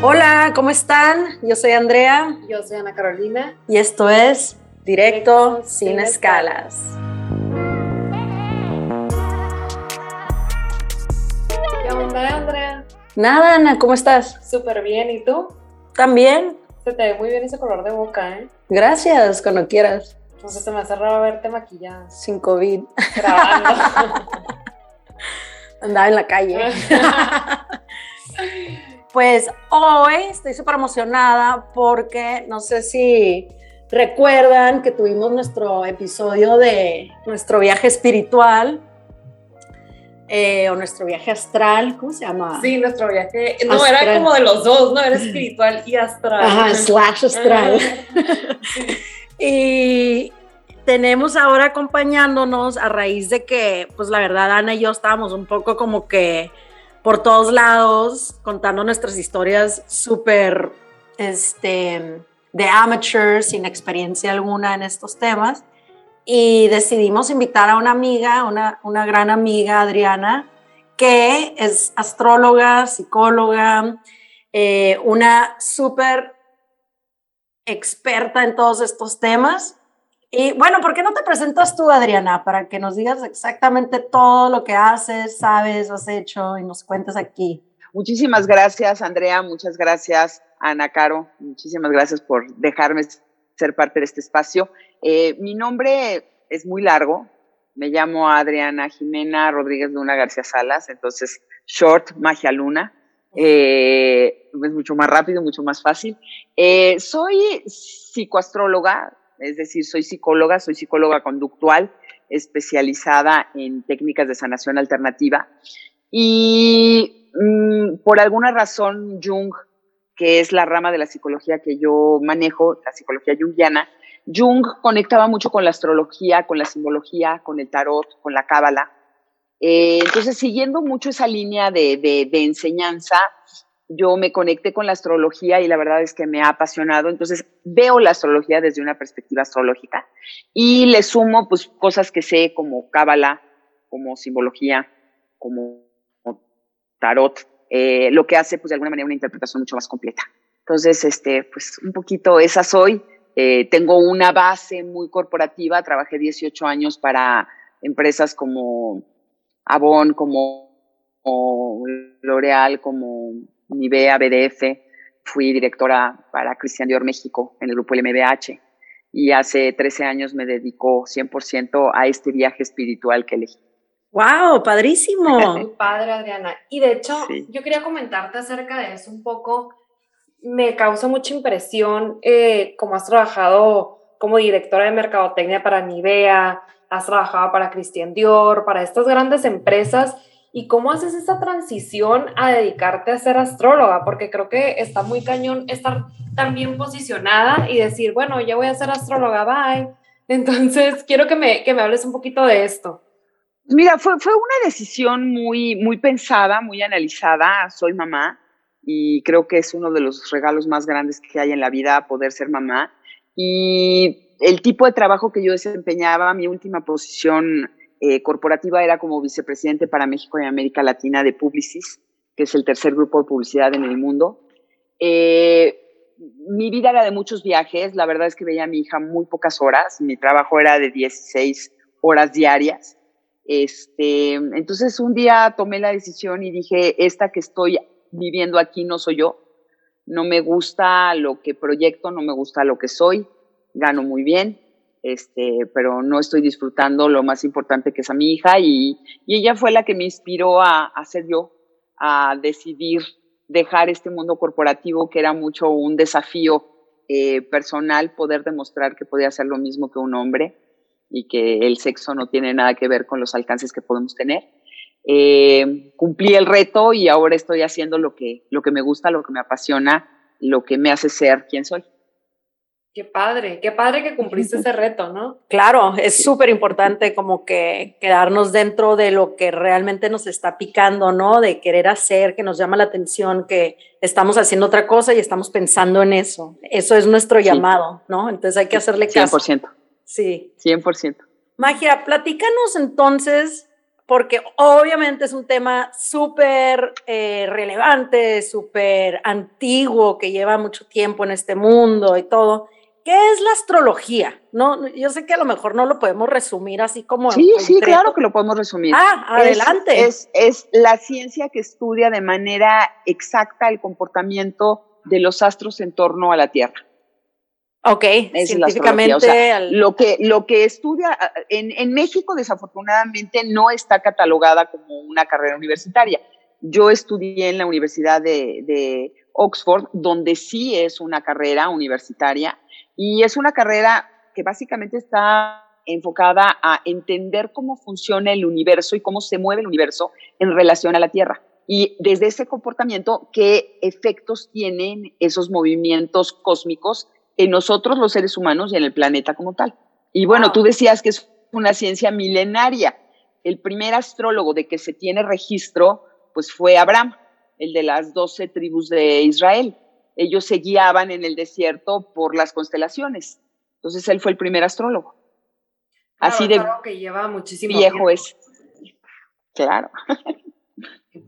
Hola, ¿cómo están? Yo soy Andrea. Yo soy Ana Carolina. Y esto es Directo, Directo sin, sin, escalas. ¿Qué onda, Andrea? Nada, Ana, ¿cómo estás? Súper bien, ¿y tú? También. Se te ve muy bien ese color de boca, ¿eh? Gracias, cuando quieras. Entonces se me hace raro verte maquillada. Sin COVID. Grabando. Andaba en la calle. pues hoy estoy súper emocionada porque no sé si recuerdan que tuvimos nuestro episodio de nuestro viaje espiritual eh, o nuestro viaje astral, ¿cómo se llama? Sí, nuestro viaje, no, astral. era como de los dos, ¿no? Era espiritual y astral. Ajá, slash astral. y tenemos ahora acompañándonos a raíz de que, pues la verdad, Ana y yo estábamos un poco como que por todos lados contando nuestras historias súper, este, de amateur, sin experiencia alguna en estos temas y decidimos invitar a una amiga, una, una gran amiga, Adriana, que es astróloga, psicóloga, eh, una súper experta en todos estos temas. Y bueno, ¿por qué no te presentas tú, Adriana, para que nos digas exactamente todo lo que haces, sabes, has hecho y nos cuentes aquí? Muchísimas gracias, Andrea. Muchas gracias, Ana Caro. Muchísimas gracias por dejarme ser parte de este espacio. Eh, mi nombre es muy largo. Me llamo Adriana Jimena Rodríguez Luna García Salas, entonces short Magia Luna. Eh, es mucho más rápido, mucho más fácil. Eh, soy psicoastróloga, es decir, soy psicóloga, soy psicóloga conductual, especializada en técnicas de sanación alternativa. Y mm, por alguna razón, Jung que es la rama de la psicología que yo manejo, la psicología junguiana, Jung conectaba mucho con la astrología, con la simbología, con el tarot, con la cábala. Eh, entonces, siguiendo mucho esa línea de, de, enseñanza, yo me conecté con la astrología y la verdad es que me ha apasionado. Entonces, veo la astrología desde una perspectiva astrológica y le sumo pues cosas que sé como cábala, como simbología, como tarot, eh, lo que hace, pues de alguna manera, una interpretación mucho más completa. Entonces, este, pues un poquito esa soy. Eh, tengo una base muy corporativa, trabajé 18 años para empresas como Avon, como, L'Oreal, como Nivea, BDF. Fui directora para Christian Dior México en el grupo LMBH y hace 13 años me dedico 100% a este viaje espiritual que elegí. ¡Wow! ¡Padrísimo! padre, Adriana. Y de hecho, yo quería comentarte acerca de eso un poco. Me causa mucha impresión eh, cómo has trabajado como directora de mercadotecnia para Nivea, has trabajado para Christian Dior, para estas grandes empresas. ¿Y cómo haces esa transición a dedicarte a ser astróloga? Porque creo que está muy cañón estar tan bien posicionada y decir, bueno, ya voy a ser astróloga, bye. Entonces, quiero que me, que me hables un poquito de esto. Mira, fue, fue una decisión muy, muy pensada, muy analizada. Soy mamá y creo que es uno de los regalos más grandes que hay en la vida poder ser mamá. Y el tipo de trabajo que yo desempeñaba, mi última posición eh, corporativa era como vicepresidente para México y América Latina de Publicis, que es el tercer grupo de publicidad en el mundo. Eh, mi vida era de muchos viajes, la verdad es que veía a mi hija muy pocas horas, mi trabajo era de 16 horas diarias. Este, entonces un día tomé la decisión y dije, esta que estoy viviendo aquí no soy yo, no me gusta lo que proyecto, no me gusta lo que soy, gano muy bien, este, pero no estoy disfrutando lo más importante que es a mi hija y, ella fue la que me inspiró a, a ser yo, a decidir dejar este mundo corporativo que era mucho un desafío eh, personal, poder demostrar que podía hacer lo mismo que un hombre y que el sexo no tiene nada que ver con los alcances que podemos tener. Eh, cumplí el reto y ahora estoy haciendo lo que, lo que me gusta, lo que me apasiona, lo que me hace ser quien soy. Qué padre, qué padre que cumpliste ese reto, ¿no? Claro, es súper importante como que quedarnos dentro de lo que realmente nos está picando, ¿no? De querer hacer, que nos llama la atención, que estamos haciendo otra cosa y estamos pensando en eso. Eso es nuestro llamado, ¿no? Entonces hay que hacerle caso. 100%. Sí. 100%. Magia, platícanos entonces, porque obviamente es un tema súper eh, relevante, súper antiguo, que lleva mucho tiempo en este mundo y todo. ¿Qué es la astrología? No, yo sé que a lo mejor no lo podemos resumir así como. Sí, sí, claro que lo podemos resumir. Ah, adelante. Es, es, la ciencia que estudia de manera exacta el comportamiento de los astros en torno a la Tierra. Ok, científicamente. lo, que, lo que estudia, en, en, México desafortunadamente no está catalogada como una carrera universitaria. Yo estudié en la Universidad de, de Oxford, donde sí es una carrera universitaria y es una carrera que básicamente está enfocada a entender cómo funciona el universo y cómo se mueve el universo en relación a la Tierra. Y desde ese comportamiento, qué efectos tienen esos movimientos cósmicos en nosotros los seres humanos y en el planeta como tal. Y bueno, tú decías que es una ciencia milenaria. El primer astrólogo de que se tiene registro, pues fue Abraham, el de las doce tribus de Israel. Ellos se guiaban en el desierto por las constelaciones. Entonces él fue el primer astrólogo. Así de que lleva muchísimo viejo es. Claro.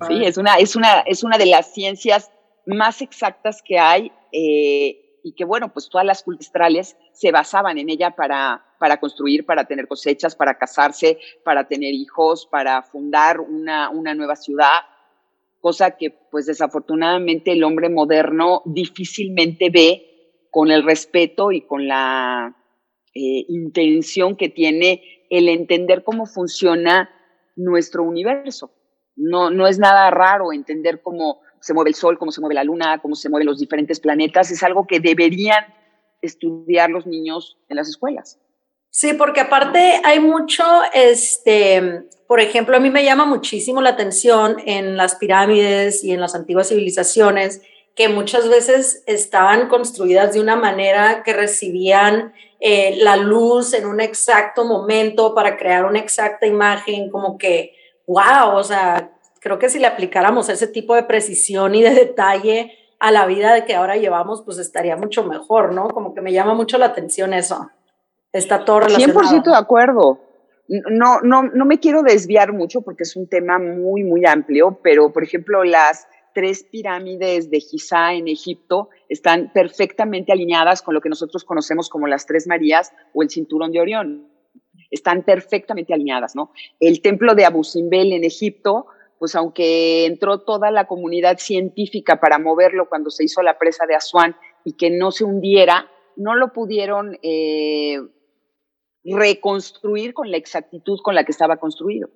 Sí, es una, es, una, es una de las ciencias más exactas que hay. Eh, y que bueno, pues todas las culturales se basaban en ella para, para construir, para tener cosechas, para casarse, para tener hijos, para fundar una, una nueva ciudad, cosa que pues desafortunadamente el hombre moderno difícilmente ve con el respeto y con la eh, intención que tiene el entender cómo funciona nuestro universo. No, no es nada raro entender cómo se mueve el Sol, cómo se mueve la Luna, cómo se mueven los diferentes planetas, es algo que deberían estudiar los niños en las escuelas. Sí, porque aparte hay mucho, este, por ejemplo, a mí me llama muchísimo la atención en las pirámides y en las antiguas civilizaciones que muchas veces estaban construidas de una manera que recibían eh, la luz en un exacto momento para crear una exacta imagen, como que, wow, o sea, creo que si le aplicáramos ese tipo de precisión y de detalle a la vida de que ahora llevamos, pues estaría mucho mejor, ¿no? Como que me llama mucho la atención eso. Está todo relacionado. 100% de acuerdo. No, no, no me quiero desviar mucho porque es un tema muy, muy amplio, pero por ejemplo, las tres pirámides de Giza en Egipto están perfectamente alineadas con lo que nosotros conocemos como las tres Marías o el cinturón de Orión. Están perfectamente alineadas, ¿no? El templo de Abu Simbel en Egipto pues aunque entró toda la comunidad científica para moverlo cuando se hizo la presa de Asuán y que no se hundiera, no lo pudieron eh, reconstruir con la exactitud con la que estaba construido.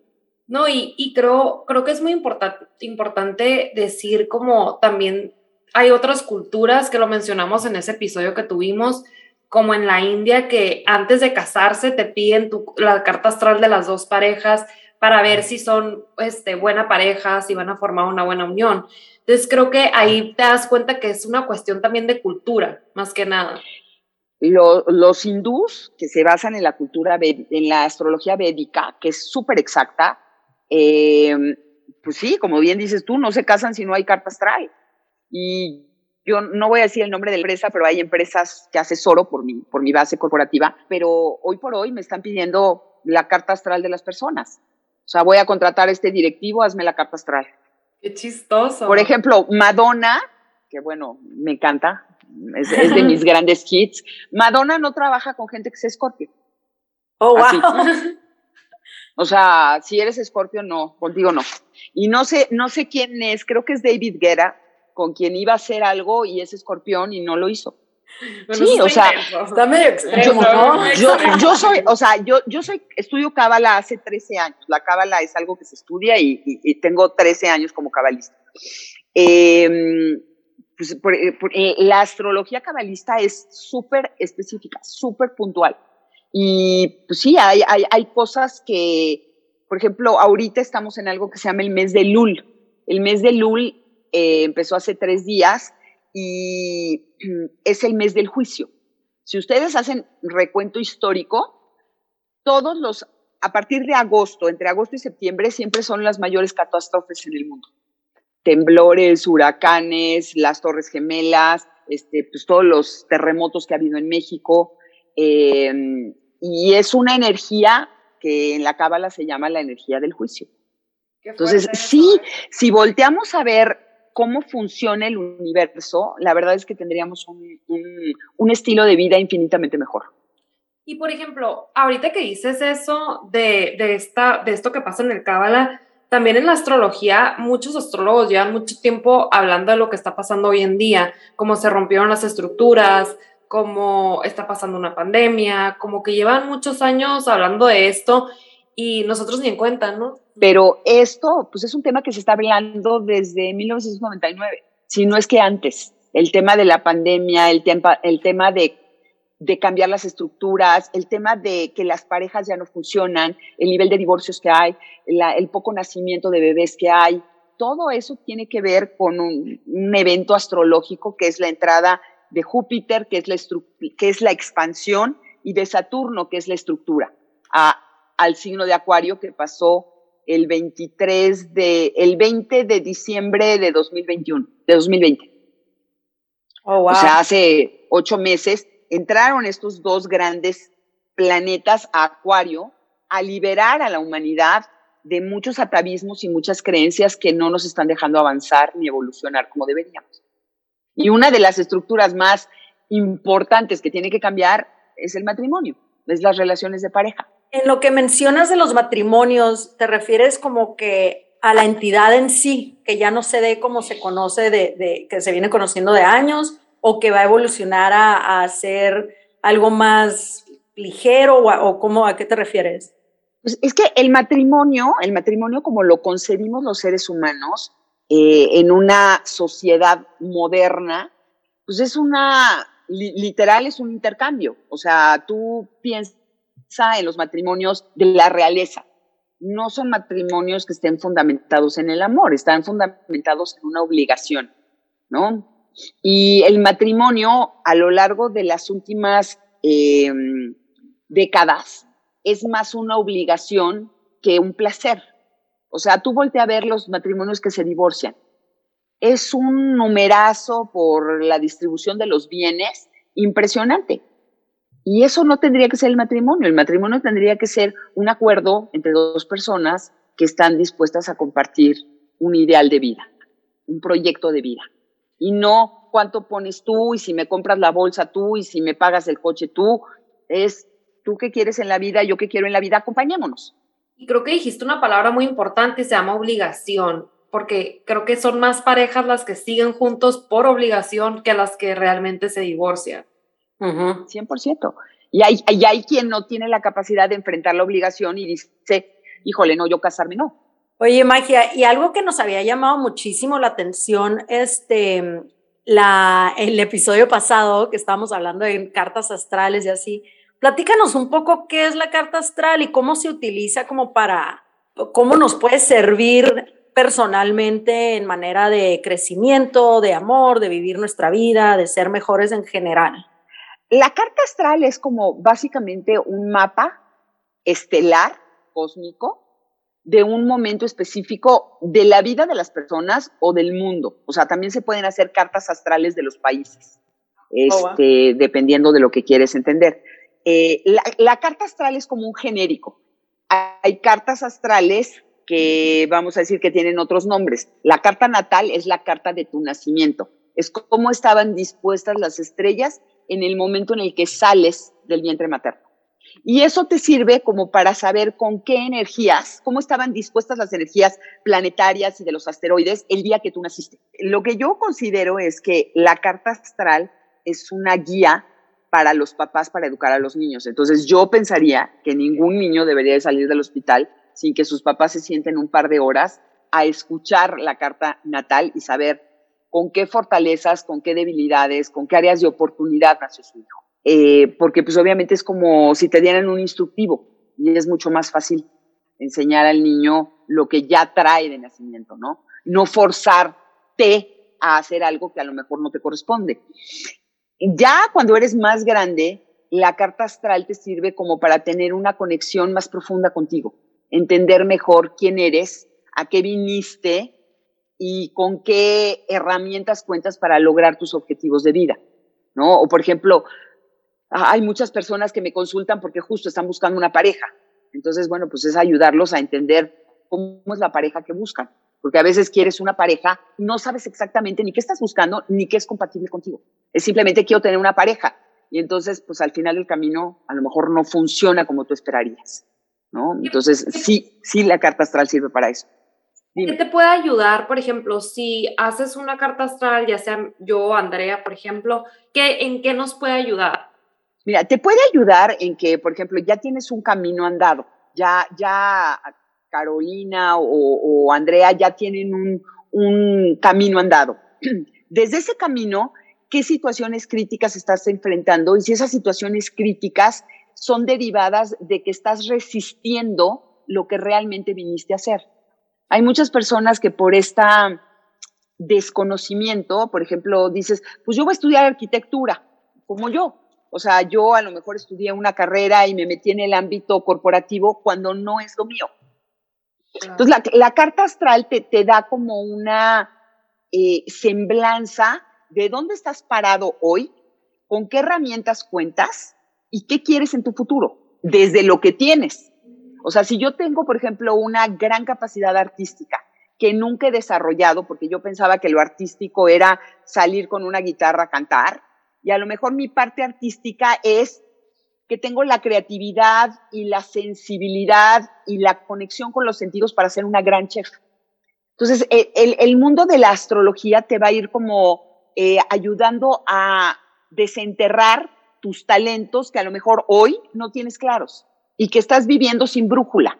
No, y, creo, creo que es muy importante, importante decir como también hay otras culturas que lo mencionamos en ese episodio que tuvimos, como en la India, que antes de casarse te piden la carta astral de las dos parejas, para ver si son este, buena pareja, si van a formar una buena unión. Entonces creo que ahí te das cuenta que es una cuestión también de cultura, más que nada. Los hindús, que se basan en la cultura, en la astrología védica, que es súper exacta, em, pues sí, como bien dices tú, no se casan si no hay carta astral. Y yo no voy a decir el nombre de la empresa, pero hay empresas que asesoro por mi, por mi base corporativa, pero hoy por hoy me están pidiendo la carta astral de las personas. O sea, voy a contratar a este directivo, hazme la carta astral. Qué chistoso. Por ejemplo, Madonna, que bueno, me encanta, es, de mis grandes hits. Madonna no trabaja con gente que sea escorpio. Oh, wow. O sea, si eres escorpio, no, contigo no. Y no sé, no sé quién es, creo que es David Guerra, con quien iba a hacer algo y es escorpión y no lo hizo sí, o sea, está medio extremo, yo, ¿no? Yo, soy, o sea, yo, yo soy, estudio cábala hace 13 años. La cábala es algo que se estudia y, tengo 13 años como cabalista. Em, pues, eh, eh, la astrología cabalista es súper específica, súper puntual. Y pues sí, hay, hay, cosas que, por ejemplo, ahorita estamos en algo que se llama el mes de Lul. El mes de Lul eh, empezó hace tres días y es el mes del juicio. Si ustedes hacen recuento histórico, todos los, a partir de agosto, entre agosto y septiembre, siempre son las mayores catástrofes en el mundo. Temblores, huracanes, las torres gemelas, este, pues todos los terremotos que ha habido en México. Em, y es una energía que en la cábala se llama la energía del juicio. Entonces, sí, ¿eh? si volteamos a ver cómo funciona el universo, la verdad es que tendríamos un, estilo de vida infinitamente mejor. Y por ejemplo, ahorita que dices eso de, esta, de esto que pasa en el Cábala, también en la astrología, muchos astrólogos llevan mucho tiempo hablando de lo que está pasando hoy en día, cómo se rompieron las estructuras, cómo está pasando una pandemia, como que llevan muchos años hablando de esto y nosotros ni en cuenta, ¿no? Pero esto, pues es un tema que se está hablando desde 1999, si no es que antes. El tema de la pandemia, el tema, el tema de, de cambiar las estructuras, el tema de que las parejas ya no funcionan, el nivel de divorcios que hay, el poco nacimiento de bebés que hay, todo eso tiene que ver con un, un evento astrológico que es la entrada de Júpiter, que es la, que es la expansión, y de Saturno, que es la estructura, a, al signo de Acuario que pasó el 23 de, el 20 de diciembre de 2021, de 2020. O sea, hace ocho meses entraron estos dos grandes planetas a Acuario a liberar a la humanidad de muchos atavismos y muchas creencias que no nos están dejando avanzar ni evolucionar como deberíamos. Y una de las estructuras más importantes que tiene que cambiar es el matrimonio, es las relaciones de pareja. En lo que mencionas de los matrimonios, ¿te refieres como que a la entidad en sí, que ya no se dé como se conoce, de, que se viene conociendo de años, o que va a evolucionar a, a ser algo más ligero, o, cómo, a qué te refieres? Pues es que el matrimonio, el matrimonio como lo concebimos los seres humanos eh, en una sociedad moderna, pues es una, literal es un intercambio. O sea, tú piensas en los matrimonios de la realeza. No son matrimonios que estén fundamentados en el amor, están fundamentados en una obligación, ¿no? Y el matrimonio a lo largo de las últimas em, décadas es más una obligación que un placer. O sea, tú volteas a ver los matrimonios que se divorcian. Es un numerazo por la distribución de los bienes impresionante. Y eso no tendría que ser el matrimonio. El matrimonio tendría que ser un acuerdo entre dos personas que están dispuestas a compartir un ideal de vida, un proyecto de vida. Y no cuánto pones tú y si me compras la bolsa tú y si me pagas el coche tú. Es tú qué quieres en la vida, yo qué quiero en la vida, acompañémonos. Y creo que dijiste una palabra muy importante, se llama obligación, porque creo que son más parejas las que siguen juntos por obligación que las que realmente se divorcian. 100%. Y hay, y hay quien no tiene la capacidad de enfrentar la obligación y dice, híjole, no, yo casarme no. Oye, Magia, y algo que nos había llamado muchísimo la atención, este, la, el episodio pasado que estábamos hablando de cartas astrales y así, platícanos un poco qué es la carta astral y cómo se utiliza como para, cómo nos puede servir personalmente en manera de crecimiento, de amor, de vivir nuestra vida, de ser mejores en general. La carta astral es como básicamente un mapa estelar, cósmico, de un momento específico de la vida de las personas o del mundo. O sea, también se pueden hacer cartas astrales de los países, oh, este, dependiendo de lo que quieres entender. Eh, la, la carta astral es como un genérico. Hay cartas astrales que vamos a decir que tienen otros nombres. La carta natal es la carta de tu nacimiento. Es cómo estaban dispuestas las estrellas en el momento en el que sales del vientre materno. Y eso te sirve como para saber con qué energías, cómo estaban dispuestas las energías planetarias y de los asteroides el día que tú naciste. Lo que yo considero es que la carta astral es una guía para los papás para educar a los niños. Entonces yo pensaría que ningún niño debería de salir del hospital sin que sus papás se sienten un par de horas a escuchar la carta natal y saber con qué fortalezas, con qué debilidades, con qué áreas de oportunidad nació su hijo. Eh, porque pues obviamente es como si te dieran un instructivo y es mucho más fácil enseñar al niño lo que ya trae de nacimiento, ¿no? No forzarte a hacer algo que a lo mejor no te corresponde. Ya cuando eres más grande, la carta astral te sirve como para tener una conexión más profunda contigo, entender mejor quién eres, a qué viniste y con qué herramientas cuentas para lograr tus objetivos de vida, ¿no? O por ejemplo, hay muchas personas que me consultan porque justo están buscando una pareja. Entonces, bueno, pues es ayudarlos a entender cómo es la pareja que buscan. Porque a veces quieres una pareja, no sabes exactamente ni qué estás buscando, ni qué es compatible contigo. Es simplemente quiero tener una pareja. Y entonces, pues al final del camino, a lo mejor no funciona como tú esperarías. ¿no? Entonces, sí, sí, la carta astral sirve para eso. ¿Qué te puede ayudar, por ejemplo, si haces una carta astral, ya sea yo Andrea, por ejemplo, ¿qué, ¿en qué nos puede ayudar? Mira, te puede ayudar en que, por ejemplo, ya tienes un camino andado, ya, ya Carolina o, Andrea ya tienen un, camino andado. Desde ese camino, ¿qué situaciones críticas estás enfrentando? Y si esas situaciones críticas son derivadas de que estás resistiendo lo que realmente viniste a hacer. Hay muchas personas que por este desconocimiento, por ejemplo, dices, pues yo voy a estudiar arquitectura, como yo. O sea, yo a lo mejor estudié una carrera y me metí en el ámbito corporativo cuando no es lo mío. Entonces, la, carta astral te, te, da como una eh, semblanza de dónde estás parado hoy, con qué herramientas cuentas y qué quieres en tu futuro, desde lo que tienes. O sea, si yo tengo, por ejemplo, una gran capacidad artística que nunca he desarrollado, porque yo pensaba que lo artístico era salir con una guitarra a cantar, y a lo mejor mi parte artística es que tengo la creatividad y la sensibilidad y la conexión con los sentidos para ser una gran chef. Entonces, el, mundo de la astrología te va a ir como eh, ayudando a desenterrar tus talentos que a lo mejor hoy no tienes claros y que estás viviendo sin brújula.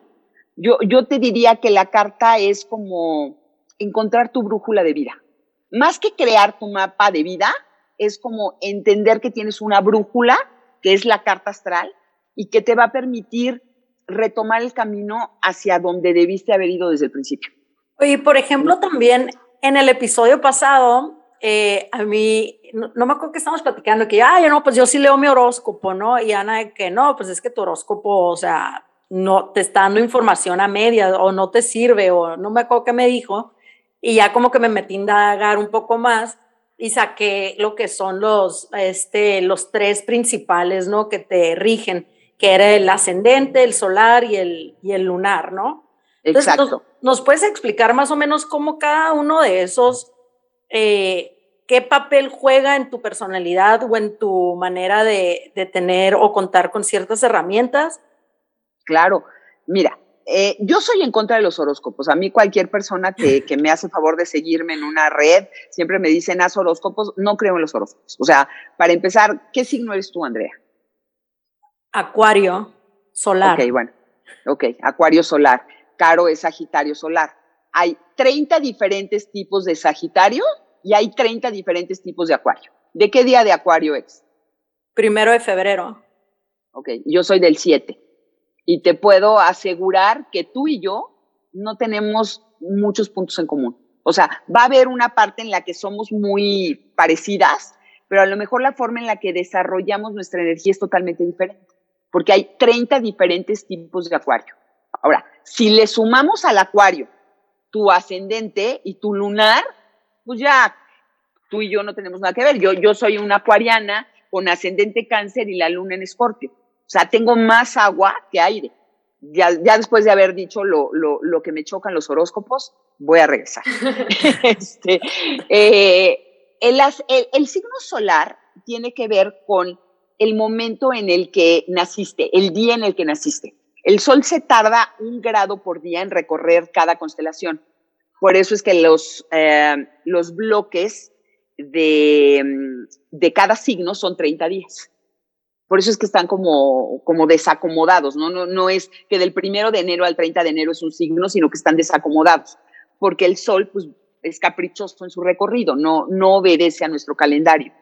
Yo, yo te diría que la carta es como encontrar tu brújula de vida. Más que crear tu mapa de vida, es como entender que tienes una brújula, que es la carta astral, y que te va a permitir retomar el camino hacia donde debiste haber ido desde el principio. Y por ejemplo, también en el episodio pasado, eh, a mí, no, me acuerdo que estamos platicando, que, ay, no, pues yo sí leo mi horóscopo, ¿no? Y Ana, que no, pues es que tu horóscopo, o sea, no te está dando información a media o no te sirve, o no me acuerdo qué me dijo. Y ya como que me metí a indagar un poco más y saqué lo que son los, este, los tres principales, ¿no? Que te rigen, que era el ascendente, el solar y el, y el lunar, ¿no? Exacto. Nos, puedes explicar más o menos cómo cada uno de esos, eh, qué papel juega en tu personalidad o en tu manera de, de tener o contar con ciertas herramientas? Claro, mira, eh, yo soy en contra de los horóscopos. A mí cualquier persona que, que, me hace favor de seguirme en una red, siempre me dicen, haz horóscopos. No creo en los horóscopos. O sea, para empezar, ¿qué signo eres tú, Andrea? Acuario solar. Ok, bueno. Ok, Acuario solar. Caro es Sagitario solar. Hay 30 diferentes tipos de Sagitario y hay 30 diferentes tipos de Acuario. ¿De qué día de Acuario es? Primero de febrero. Ok, yo soy del 7. Y te puedo asegurar que tú y yo no tenemos muchos puntos en común. O sea, va a haber una parte en la que somos muy parecidas, pero a lo mejor la forma en la que desarrollamos nuestra energía es totalmente diferente, porque hay 30 diferentes tipos de acuario. Ahora, si le sumamos al acuario tu ascendente y tu lunar, pues ya tú y yo no tenemos nada que ver. Yo, yo soy una acuariana con ascendente cáncer y la luna en escorpio. O sea, tengo más agua que aire. Ya, ya después de haber dicho lo, lo, lo, que me chocan los horóscopos, voy a regresar. este, eh, el, el, el signo solar tiene que ver con el momento en el que naciste, el día en el que naciste. El Sol se tarda un grado por día en recorrer cada constelación. Por eso es que los, eh, los bloques de, de, cada signo son 30 días. Por eso es que están como, como desacomodados, ¿no? ¿no? No es que del primero de enero al 30 de enero es un signo, sino que están desacomodados, porque el sol pues, es caprichoso en su recorrido, no, no obedece a nuestro calendario.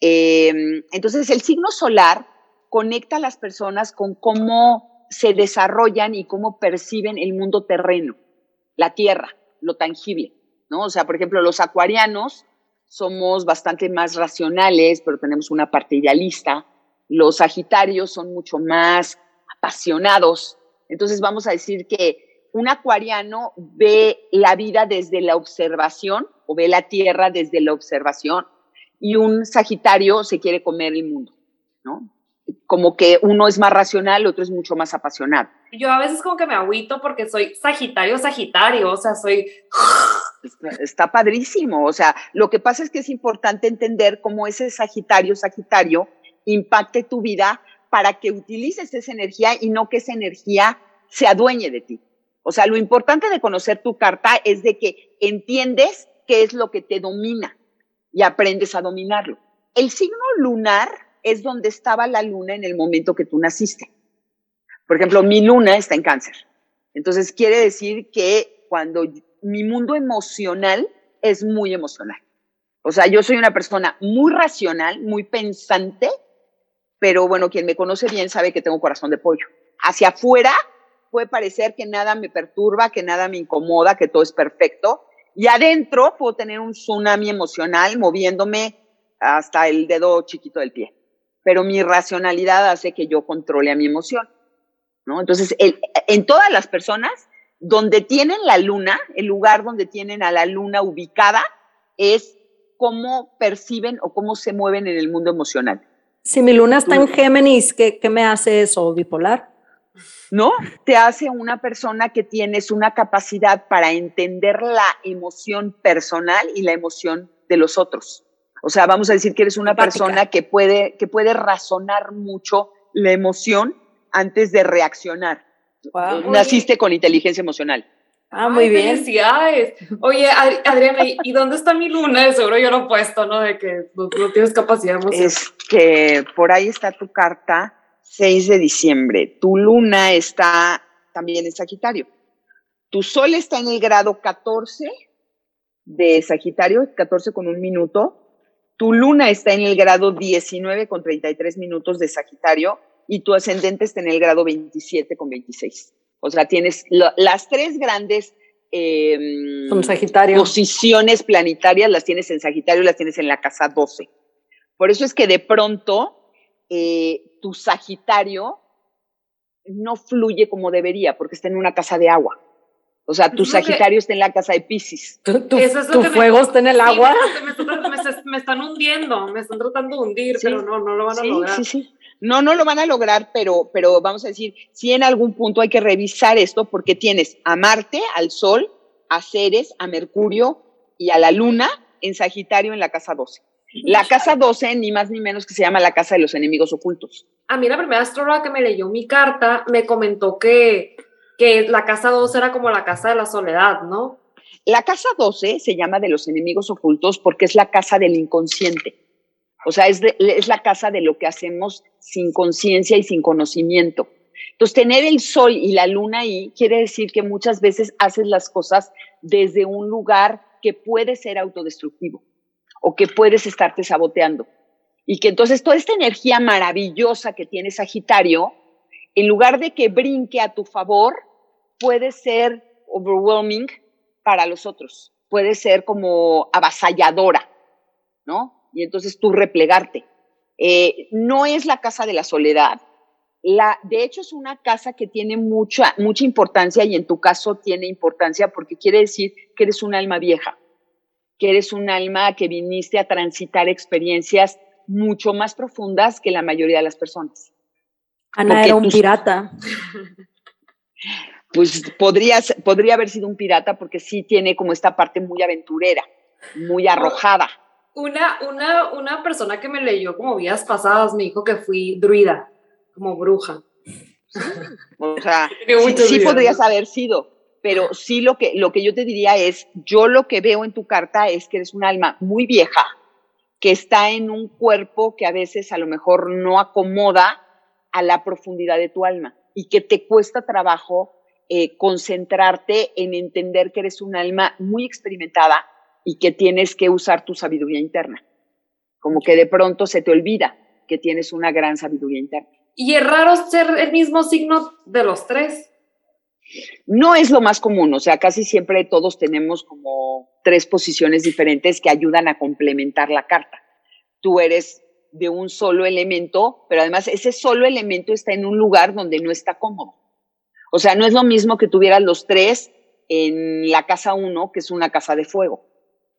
Eh, entonces, el signo solar conecta a las personas con cómo se desarrollan y cómo perciben el mundo terreno, la tierra, lo tangible, ¿no? O sea, por ejemplo, los acuarianos somos bastante más racionales, pero tenemos una parte idealista, los Sagitarios son mucho más apasionados. Entonces vamos a decir que un acuariano ve la vida desde la observación o ve la tierra desde la observación y un Sagitario se quiere comer el mundo, ¿no? como que uno es más racional, otro es mucho más apasionado. Yo a veces como que me agüito porque soy Sagitario, Sagitario, o sea, soy... Está, padrísimo, o sea, lo que pasa es que es importante entender cómo ese Sagitario, Sagitario impacte tu vida para que utilices esa energía y no que esa energía se adueñe de ti. O sea, lo importante de conocer tu carta es de que entiendes qué es lo que te domina y aprendes a dominarlo. El signo lunar es donde estaba la luna en el momento que tú naciste. Por ejemplo, mi luna está en cáncer. Entonces quiere decir que cuando mi mundo emocional es muy emocional. O sea, yo soy una persona muy racional, muy pensante, pero bueno, quien me conoce bien sabe que tengo corazón de pollo. Hacia afuera puede parecer que nada me perturba, que nada me incomoda, que todo es perfecto. Y adentro puedo tener un tsunami emocional moviéndome hasta el dedo chiquito del pie pero mi racionalidad hace que yo controle a mi emoción. Entonces, en todas las personas, donde tienen la luna, el lugar donde tienen a la luna ubicada, es cómo perciben o cómo se mueven en el mundo emocional. Si mi luna está en Géminis, ¿qué, ¿qué, me hace eso bipolar? No, te hace una persona que tienes una capacidad para entender la emoción personal y la emoción de los otros. O sea, vamos a decir que eres una persona que puede, que puede razonar mucho la emoción antes de reaccionar. Naciste con inteligencia emocional. Ah, muy bien. Felicidades. Oye, Adriana, ¿y dónde está mi luna? Seguro yo lo he puesto, ¿no? De que no, tienes capacidad emocional. Es que por ahí está tu carta, 6 de diciembre. Tu luna está también en Sagitario. Tu sol está en el grado 14 de Sagitario, 14 con un minuto. Tu luna está en el grado 19 con 33 minutos de Sagitario y tu ascendente está en el grado 27 con 26. O sea, tienes las tres grandes em, posiciones planetarias, las tienes en Sagitario, las tienes en la casa 12. Por eso es que de pronto eh, tu Sagitario no fluye como debería, porque está en una casa de agua. O sea, tu Sagitario está en la casa de Pisces. Tu, fuego está en el agua. Me, están hundiendo, me están tratando de hundir, pero no, no lo van a lograr. Sí, sí. No, no lo van a lograr, pero, pero vamos a decir, si en algún punto hay que revisar esto porque tienes a Marte, al Sol, a Ceres, a Mercurio y a la Luna en Sagitario en la casa 12. La casa 12, ni más ni menos que se llama la casa de los enemigos ocultos. A mí la primera astróloga que me leyó mi carta me comentó que que la casa 12 era como la casa de la soledad, ¿no? La casa 12 se llama de los enemigos ocultos porque es la casa del inconsciente. O sea, es, la casa de lo que hacemos sin conciencia y sin conocimiento. Entonces, tener el sol y la luna ahí quiere decir que muchas veces haces las cosas desde un lugar que puede ser autodestructivo o que puedes estarte saboteando. Y que entonces toda esta energía maravillosa que tiene Sagitario, en lugar de que brinque a tu favor, puede ser overwhelming para los otros, puede ser como avasalladora, ¿no? Y entonces tú replegarte. Eh, no es la casa de la soledad. La, de hecho, es una casa que tiene mucha, mucha importancia y en tu caso tiene importancia porque quiere decir que eres un alma vieja, que eres un alma que viniste a transitar experiencias mucho más profundas que la mayoría de las personas. Ana era un pirata. pues podría, podría haber sido un pirata porque sí tiene como esta parte muy aventurera, muy arrojada. Una, una, una persona que me leyó como vidas pasadas me dijo que fui druida, como bruja. O sea, sí, podrías haber sido, pero sí lo que, lo que yo te diría es, yo lo que veo en tu carta es que eres un alma muy vieja, que está en un cuerpo que a veces a lo mejor no acomoda a la profundidad de tu alma y que te cuesta trabajo eh, concentrarte en entender que eres un alma muy experimentada y que tienes que usar tu sabiduría interna. Como que de pronto se te olvida que tienes una gran sabiduría interna. ¿Y es raro ser el mismo signo de los tres? No es lo más común, o sea, casi siempre todos tenemos como tres posiciones diferentes que ayudan a complementar la carta. Tú eres de un solo elemento, pero además ese solo elemento está en un lugar donde no está cómodo. O sea, no es lo mismo que tuvieras los tres en la casa uno, que es una casa de fuego.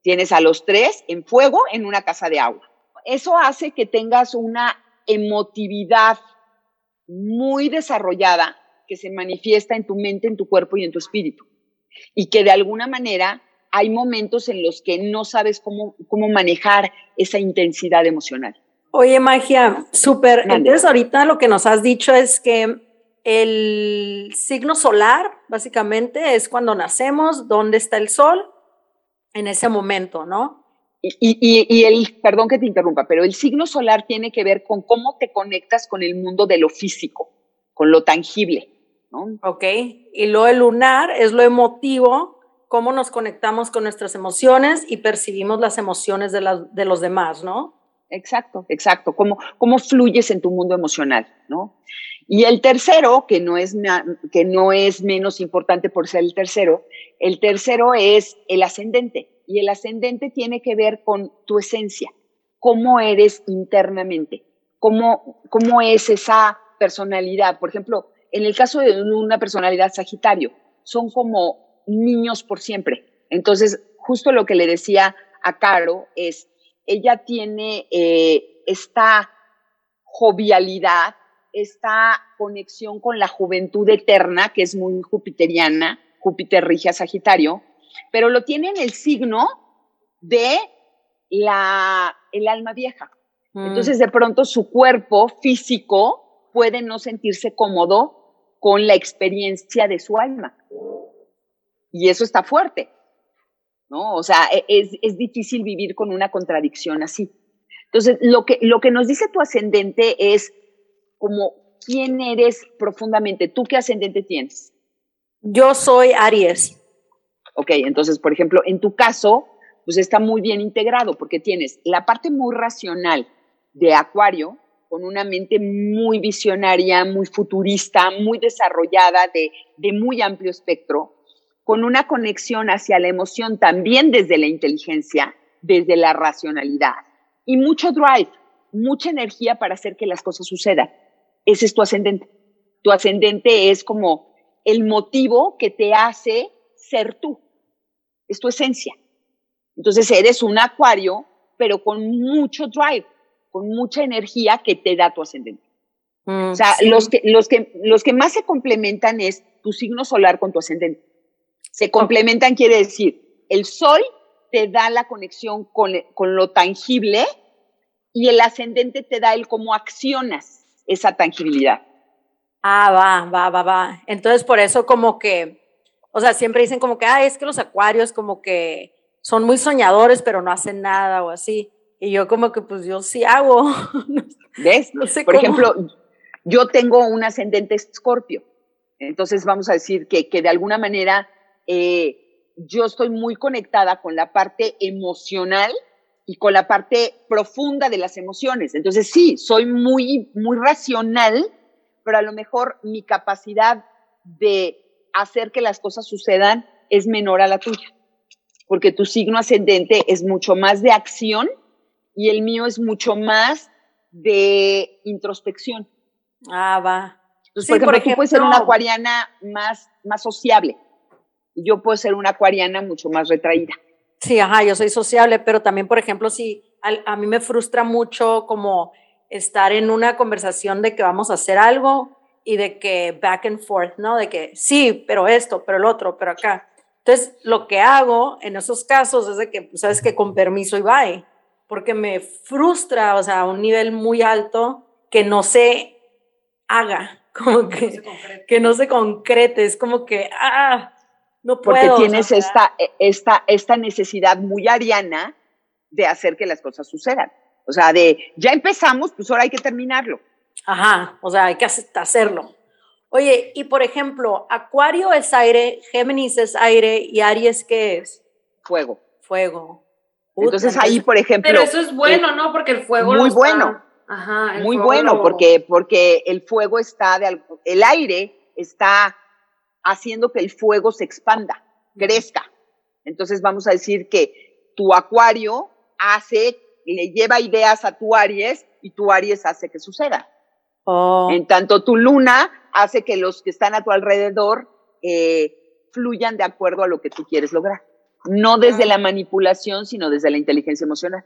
Tienes a los tres en fuego en una casa de agua. Eso hace que tengas una emotividad muy desarrollada que se manifiesta en tu mente, en tu cuerpo y en tu espíritu. Y que de alguna manera hay momentos en los que no sabes cómo, cómo manejar esa intensidad emocional. Oye, Magia, súper. Entonces, ahorita lo que nos has dicho es que el signo solar, básicamente, es cuando nacemos, dónde está el sol en ese momento, ¿no? Y, el, perdón que te interrumpa, pero el signo solar tiene que ver con cómo te conectas con el mundo de lo físico, con lo tangible, ¿no? Ok, y lo el lunar es lo emotivo, cómo nos conectamos con nuestras emociones y percibimos las emociones de, de los demás, ¿no? Exacto, exacto, cómo, cómo fluyes en tu mundo emocional, ¿no? Y el tercero, que no, es, que no es menos importante por ser el tercero, el tercero es el ascendente y el ascendente tiene que ver con tu esencia, cómo eres internamente, cómo, cómo es esa personalidad. Por ejemplo, en el caso de una personalidad Sagitario, son como niños por siempre. Entonces, justo lo que le decía a Caro es, ella tiene eh, esta jovialidad, esta conexión con la juventud eterna, que es muy jupiteriana, Júpiter rige a Sagitario, pero lo tiene en el signo de la, el alma vieja. Mm. Entonces, de pronto, su cuerpo físico puede no sentirse cómodo con la experiencia de su alma. Y eso está fuerte, ¿no? O sea, e, es, es difícil vivir con una contradicción así. Entonces, lo que, lo que nos dice tu ascendente es como quién eres profundamente. ¿Tú qué ascendente tienes? Yo soy Aries. Ok, entonces, por ejemplo, en tu caso, pues está muy bien integrado porque tienes la parte muy racional de Acuario, con una mente muy visionaria, muy futurista, muy desarrollada, de, de muy amplio espectro, con una conexión hacia la emoción también desde la inteligencia, desde la racionalidad y mucho drive, mucha energía para hacer que las cosas sucedan. Ese es tu ascendente. Tu ascendente es como el motivo que te hace ser tú. Es tu esencia. Entonces eres un acuario, pero con mucho drive, con mucha energía que te da tu ascendente. Mm, o sea, los, que, los, que, los que más se complementan es tu signo solar con tu ascendente. Se complementan quiere decir, el sol te da la conexión con, con lo tangible y el ascendente te da el cómo accionas esa tangibilidad. Ah, va, va, va, va. Entonces, por eso como que, o sea, siempre dicen como que, ah, es que los acuarios como que son muy soñadores, pero no hacen nada o así. Y yo como que, pues yo sí hago. ¿Ves? No sé por ejemplo, yo tengo un ascendente escorpio. Entonces, vamos a decir que, que de alguna manera eh, yo estoy muy conectada con la parte emocional y con la parte profunda de las emociones. Entonces, sí, soy muy, muy racional, pero a lo mejor mi capacidad de hacer que las cosas sucedan es menor a la tuya, porque tu signo ascendente es mucho más de acción y el mío es mucho más de introspección. Ah, va. Entonces, por, ejemplo, tú puedes ser una acuariana más, más sociable y yo puedo ser una acuariana mucho más retraída. Sí, ajá, yo soy sociable, pero también, por ejemplo, si a, mí me frustra mucho como estar en una conversación de que vamos a hacer algo y de que back and forth, ¿no? De que sí, pero esto, pero el otro, pero acá. Entonces, lo que hago en esos casos es de que, pues, sabes que con permiso y bye, porque me frustra, o sea, a un nivel muy alto que no se haga, como que, que no se concrete, es como que, ah, no puedo. Porque tienes esta, e, esta, esta necesidad muy ariana de hacer que las cosas sucedan. O sea, de ya empezamos, pues ahora hay que terminarlo. Ajá, o sea, hay que hacerlo. Oye, y por ejemplo, Acuario es aire, Géminis es aire y Aries, ¿qué es? Fuego. Fuego. entonces ahí, por ejemplo. Pero eso es bueno, eh, ¿no? Porque el fuego. Muy bueno. Ajá. muy bueno, porque, porque el fuego está, de, el aire está haciendo que el fuego se expanda, crezca. Entonces vamos a decir que tu acuario hace, le lleva ideas a tu Aries y tu Aries hace que suceda. Oh. En tanto tu luna hace que los que están a tu alrededor eh, fluyan de acuerdo a lo que tú quieres lograr. No desde la manipulación, sino desde la inteligencia emocional.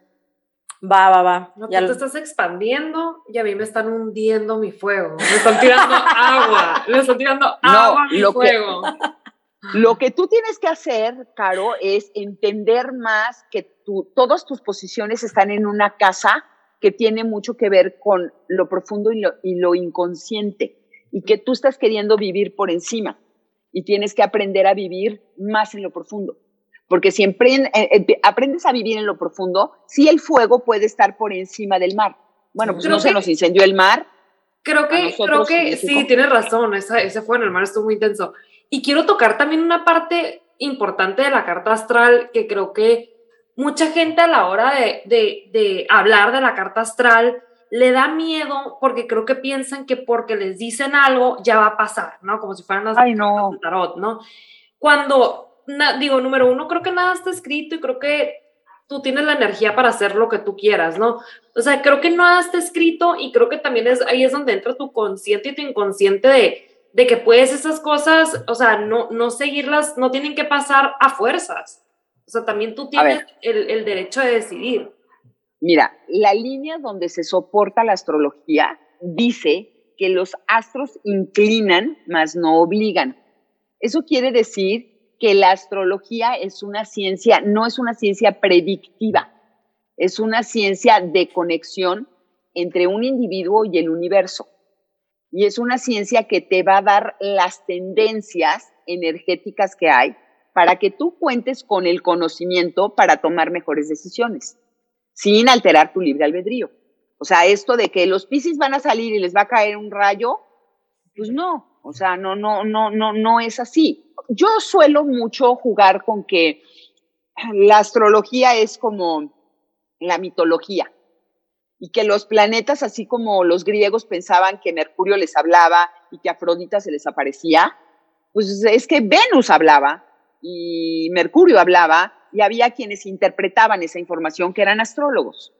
Va, va, va. No, ya tú te estás expandiendo y a mí me están hundiendo mi fuego. Me están tirando agua. Me están tirando agua a mi fuego. lo que tú tienes que hacer, Caro, es entender más que tú, todas tus posiciones están en una casa que tiene mucho que ver con lo profundo y lo, y lo inconsciente y que tú estás queriendo vivir por encima y tienes que aprender a vivir más en lo profundo. Porque si eh, eh, aprendes a vivir en lo profundo, sí el fuego puede estar por encima del mar. Bueno, pues no se nos incendió el mar. Creo que, creo que sí, tienes razón, ese fuego en el mar estuvo muy intenso. Y quiero tocar también una parte importante de la carta astral que creo que mucha gente a la hora de, de, de hablar de la carta astral le da miedo porque creo que piensan que porque les dicen algo ya va a pasar, ¿no? Como si fueran las Ay, no. tarot, ¿no? Cuando, digo, número uno, creo que nada está escrito y creo que tú tienes la energía para hacer lo que tú quieras, ¿no? O sea, creo que nada está escrito y creo que también es ahí es donde entra tu consciente y tu inconsciente de, de que puedes esas cosas, o sea, no, no seguirlas, no tienen que pasar a fuerzas. O sea, también tú tienes el, el derecho de decidir. Mira, la línea donde se soporta la astrología dice que los astros inclinan, mas no obligan. Eso quiere decir que la astrología es una ciencia, no es una ciencia predictiva, es una ciencia de conexión entre un individuo y el universo. Y es una ciencia que te va a dar las tendencias energéticas que hay para que tú cuentes con el conocimiento para tomar mejores decisiones sin alterar tu libre albedrío. O sea, esto de que los piscis van a salir y les va a caer un rayo, pues no, o sea, no, no, no, no, no es así. Yo suelo mucho jugar con que la astrología es como la mitología y que los planetas, así como los griegos pensaban que Mercurio les hablaba y que Afrodita se les aparecía, pues es que Venus hablaba y Mercurio hablaba y había quienes interpretaban esa información que eran astrólogos.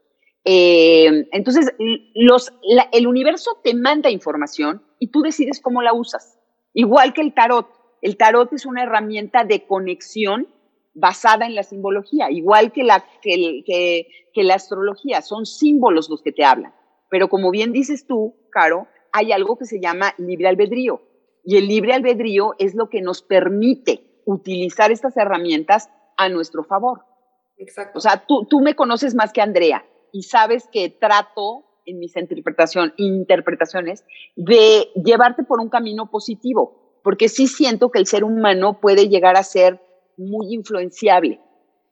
Eh, entonces, el universo te manda información y tú decides cómo la usas. Igual que el tarot. El tarot es una herramienta de conexión basada en la simbología, igual que la, que, que, que la astrología. Son símbolos los que te hablan. Pero como bien dices tú, Caro, hay algo que se llama libre albedrío. Y el libre albedrío es lo que nos permite utilizar estas herramientas a nuestro favor. Exacto. O sea, tú, tú me conoces más que Andrea y sabes que trato en mis interpretación, interpretaciones de llevarte por un camino positivo, porque sí siento que el ser humano puede llegar a ser muy influenciable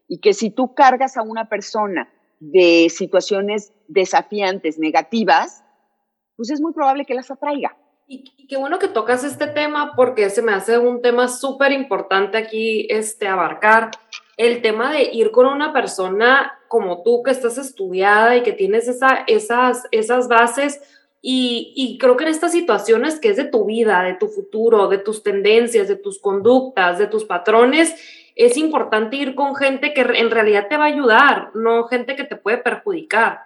y que si tú cargas a una persona de situaciones desafiantes, negativas, pues es muy probable que las atraiga. Y, qué bueno que tocas este tema porque se me hace un tema súper importante aquí este, abarcar. El tema de ir con una persona como tú que estás estudiada y que tienes esa, esas, esas bases. Y, y creo que en estas situaciones que es de tu vida, de tu futuro, de tus tendencias, de tus conductas, de tus patrones, es importante ir con gente que en realidad te va a ayudar, no gente que te puede perjudicar.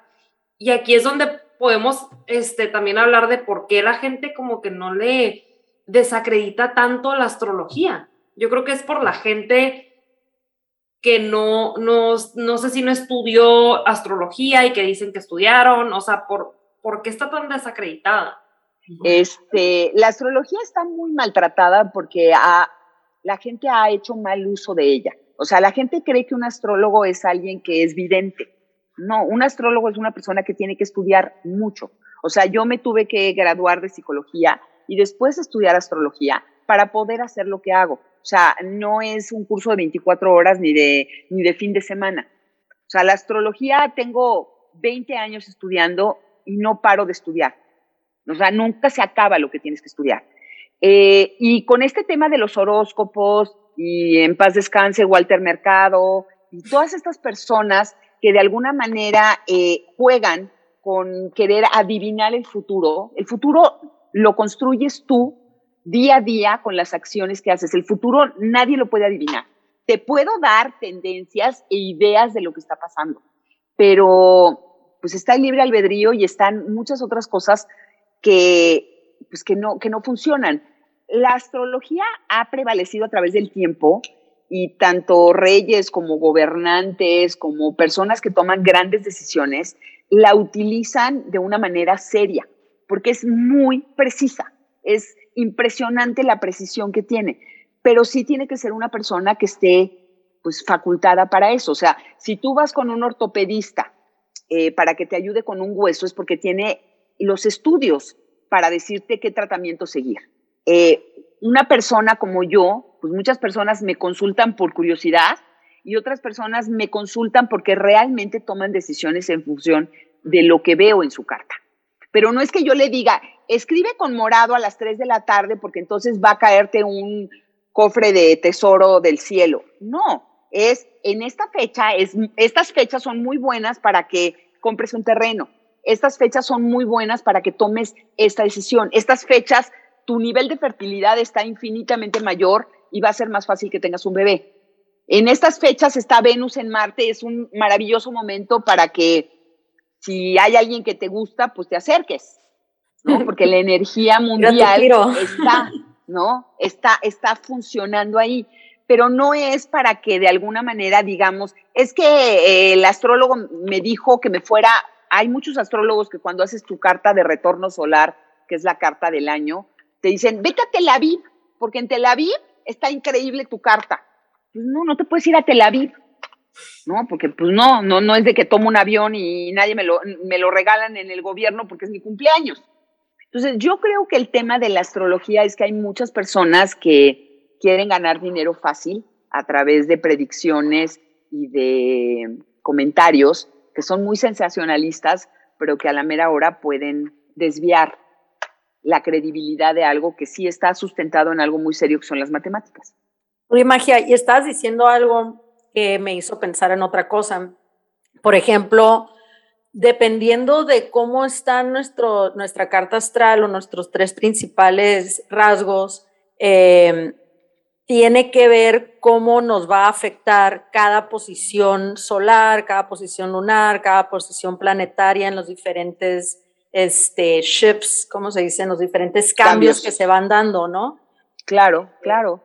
Y aquí es donde podemos este, también hablar de por qué la gente como que no le desacredita tanto la astrología. Yo creo que es por la gente que no, no, no sé si no estudió astrología y que dicen que estudiaron, o sea, ¿por, ¿por qué está tan desacreditada? Este, la astrología está muy maltratada porque la gente ha hecho mal uso de ella. O sea, la gente cree que un astrólogo es alguien que es vidente no, un astrólogo es una persona que tiene que estudiar mucho. O sea, yo me tuve que graduar de psicología y después estudiar astrología para poder hacer lo que hago. O sea, no es un curso de 24 horas ni de, ni de fin de semana. O sea, la astrología tengo 20 años estudiando y no paro de estudiar. O sea, nunca se acaba lo que tienes que estudiar. Eh, y con este tema de los horóscopos y en paz descanse Walter Mercado y todas estas personas que de alguna manera eh, juegan con querer adivinar el futuro. El futuro lo construyes tú día a día con las acciones que haces. El futuro nadie lo puede adivinar. Te puedo dar tendencias e ideas de lo que está pasando, pero pues está el libre albedrío y están muchas otras cosas que, pues, que, no, que no funcionan. La astrología ha prevalecido a través del tiempo y tanto reyes como gobernantes, como personas que toman grandes decisiones, la utilizan de una manera seria, porque es muy precisa, es impresionante la precisión que tiene, pero sí tiene que ser una persona que esté pues facultada para eso. O sea, si tú vas con un ortopedista eh, para que te ayude con un hueso, es porque tiene los estudios para decirte qué tratamiento seguir. Eh, una persona como yo, pues muchas personas me consultan por curiosidad y otras personas me consultan porque realmente toman decisiones en función de lo que veo en su carta. Pero no es que yo le diga, escribe con morado a las 3 de la tarde porque entonces va a caerte un cofre de tesoro del cielo. No, es en esta fecha, es, estas fechas son muy buenas para que compres un terreno. Estas fechas son muy buenas para que tomes esta decisión. Estas fechas tu nivel de fertilidad está infinitamente mayor y va a ser más fácil que tengas un bebé. En estas fechas está Venus en Marte, es un maravilloso momento para que si hay alguien que te gusta, pues te acerques, ¿no? Porque la energía mundial está, ¿no? Está, está funcionando ahí. Pero no es para que de alguna manera digamos, es que eh, el astrólogo me dijo que me fuera, hay muchos astrólogos que cuando haces tu carta de retorno solar, que es la carta del año, te dicen, vete a Tel Aviv, porque en Tel Aviv está increíble tu carta. Pues no, no te puedes ir a Tel Aviv. No, porque pues no, no, no es de que tomo un avión y nadie me lo, me lo regalan en el gobierno porque es mi cumpleaños. Entonces, yo creo que el tema de la astrología es que hay muchas personas que quieren ganar dinero fácil a través de predicciones y de comentarios que son muy sensacionalistas, pero que a la mera hora pueden desviar la credibilidad de algo que sí está sustentado en algo muy serio, que son las matemáticas. Oye, Magia, y estás diciendo algo que me hizo pensar en otra cosa. Por ejemplo, dependiendo de cómo está nuestro, nuestra carta astral o nuestros tres principales rasgos, eh, tiene que ver cómo nos va a afectar cada posición solar, cada posición lunar, cada posición planetaria en los diferentes este, shifts, ¿cómo se dicen? Los diferentes cambios, que se van dando, ¿no? Claro, claro.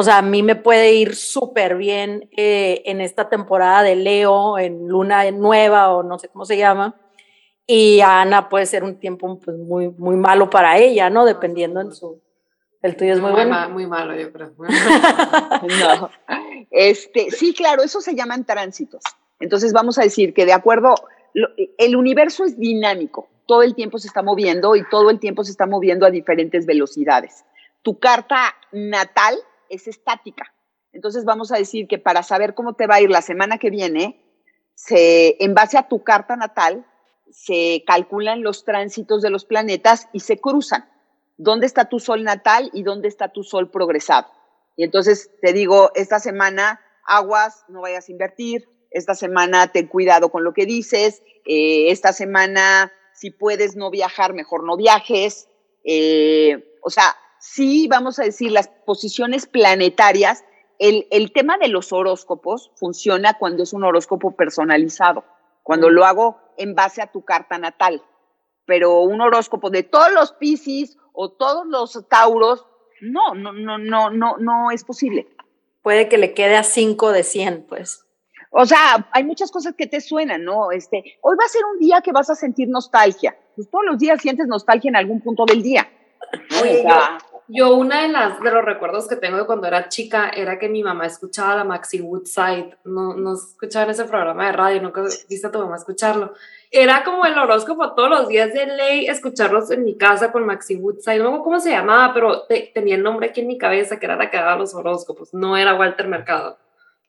O sea, a mí me puede ir súper bien eh, en esta temporada de Leo, en Luna Nueva o no sé cómo se llama. Y a Ana puede ser un tiempo pues, muy, muy malo para ella, ¿no? Dependiendo en su... El tuyo es muy, bueno. muy malo, yo creo. no. Este, sí, claro, eso se llaman tránsitos. Entonces vamos a decir que de acuerdo el universo es dinámico, todo el tiempo se está moviendo y todo el tiempo se está moviendo a diferentes velocidades. Tu carta natal es estática. Entonces vamos a decir que para saber cómo te va a ir la semana que viene, se, en base a tu carta natal, se calculan los tránsitos de los planetas y se cruzan. ¿Dónde está tu sol natal y dónde está tu sol progresado? Y entonces te digo, esta semana, aguas, no vayas a invertir, esta semana ten cuidado con lo que dices, eh, esta semana si puedes no viajar, mejor no viajes. Eh, o sea, sí, vamos a decir, las posiciones planetarias, el, el, tema de los horóscopos funciona cuando es un horóscopo personalizado, cuando lo hago en base a tu carta natal. Pero un horóscopo de todos los Piscis o todos los Tauros, no, no, no, no, no, no es posible. Puede que le quede a 5 de 100, pues. O sea, hay muchas cosas que te suenan, ¿no? Este, hoy va a ser un día que vas a sentir nostalgia. Pues todos los días sientes nostalgia en algún punto del día. Oye, yo, una de las de los recuerdos que tengo de cuando era chica era que mi mamá escuchaba la Maxi Woodside. No, no escuchaban ese programa de radio, nunca viste a tu mamá escucharlo. Era como el horóscopo todos los días de ley, escucharlos en mi casa con Maxi Woodside. No sé cómo se llamaba, pero tenía el nombre aquí en mi cabeza, que era la que daba los horóscopos. No era Walter Mercado.